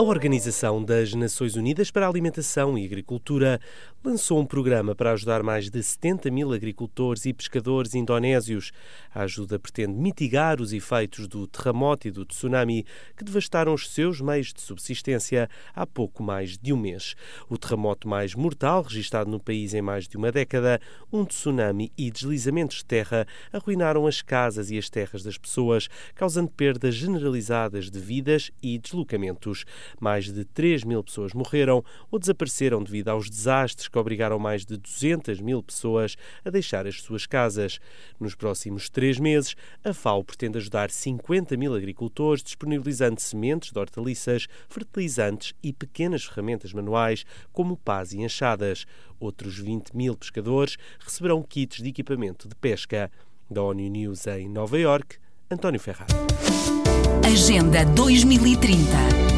A Organização das Nações Unidas para a Alimentação e Agricultura lançou um programa para ajudar mais de 70 mil agricultores e pescadores indonésios. A ajuda pretende mitigar os efeitos do terremoto e do tsunami que devastaram os seus meios de subsistência há pouco mais de um mês. O terremoto mais mortal registrado no país em mais de uma década, um tsunami e deslizamentos de terra arruinaram as casas e as terras das pessoas, causando perdas generalizadas de vidas e deslocamentos. Mais de 3 mil pessoas morreram ou desapareceram devido aos desastres que obrigaram mais de 200 mil pessoas a deixar as suas casas. Nos próximos três meses, a FAO pretende ajudar 50 mil agricultores, disponibilizando sementes de hortaliças, fertilizantes e pequenas ferramentas manuais, como pás e enxadas. Outros 20 mil pescadores receberão kits de equipamento de pesca. Da ONU News em Nova York, António Ferrari. Agenda 2030.